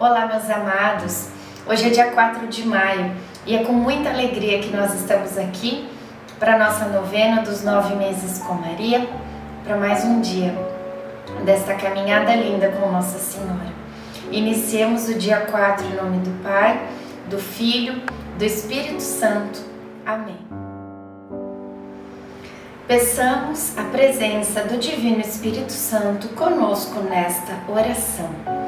Olá, meus amados. Hoje é dia 4 de maio e é com muita alegria que nós estamos aqui para nossa novena dos nove meses com Maria, para mais um dia desta caminhada linda com Nossa Senhora. Iniciemos o dia 4 em nome do Pai, do Filho, do Espírito Santo. Amém. Peçamos a presença do Divino Espírito Santo conosco nesta oração.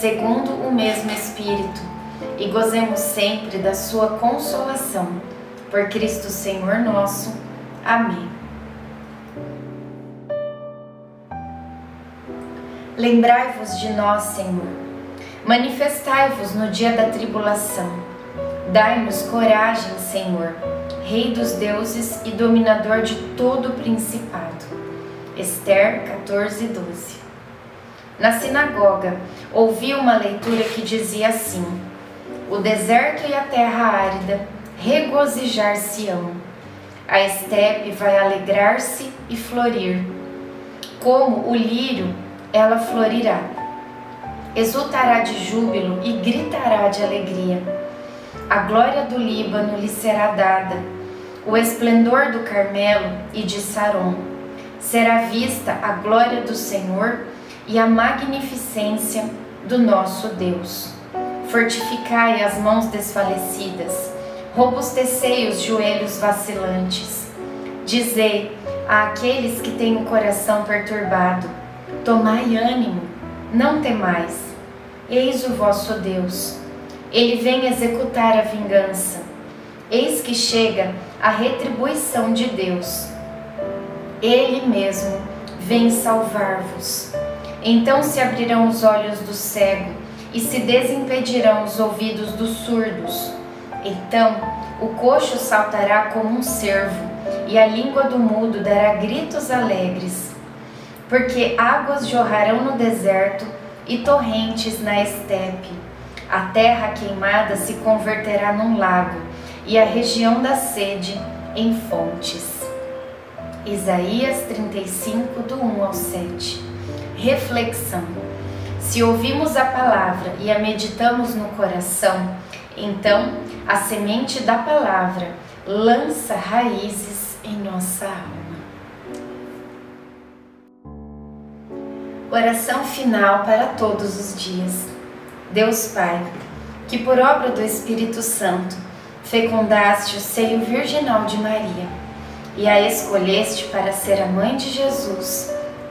segundo o mesmo Espírito, e gozemos sempre da sua consolação. Por Cristo Senhor nosso. Amém. Lembrai-vos de nós, Senhor. Manifestai-vos no dia da tribulação. Dai-nos coragem, Senhor, Rei dos deuses e dominador de todo o principado. Esther 14, 12. Na sinagoga, ouvi uma leitura que dizia assim: O deserto e a terra árida regozijar-se-ão. A estepe vai alegrar-se e florir. Como o lírio, ela florirá. Exultará de júbilo e gritará de alegria. A glória do Líbano lhe será dada, o esplendor do Carmelo e de Saron. Será vista a glória do Senhor e a magnificência do nosso Deus. Fortificai as mãos desfalecidas, robustecei os joelhos vacilantes. Dizei a aqueles que têm o coração perturbado: Tomai ânimo, não temais. Eis o vosso Deus. Ele vem executar a vingança. Eis que chega a retribuição de Deus. Ele mesmo vem salvar-vos. Então se abrirão os olhos do cego e se desimpedirão os ouvidos dos surdos. Então o coxo saltará como um cervo e a língua do mudo dará gritos alegres. Porque águas jorrarão no deserto e torrentes na estepe. A terra queimada se converterá num lago e a região da sede em fontes. Isaías 35, do 1 ao 7. Reflexão: Se ouvimos a palavra e a meditamos no coração, então a semente da palavra lança raízes em nossa alma. Oração final para todos os dias. Deus Pai, que por obra do Espírito Santo fecundaste o seio virginal de Maria e a escolheste para ser a mãe de Jesus,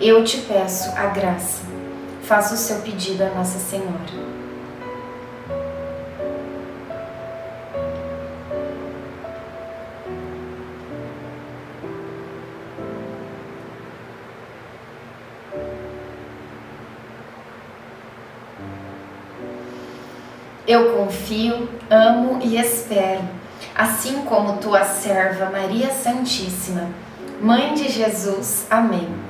eu te peço a graça. Faça o seu pedido a Nossa Senhora. Eu confio, amo e espero, assim como tua serva Maria Santíssima, Mãe de Jesus. Amém.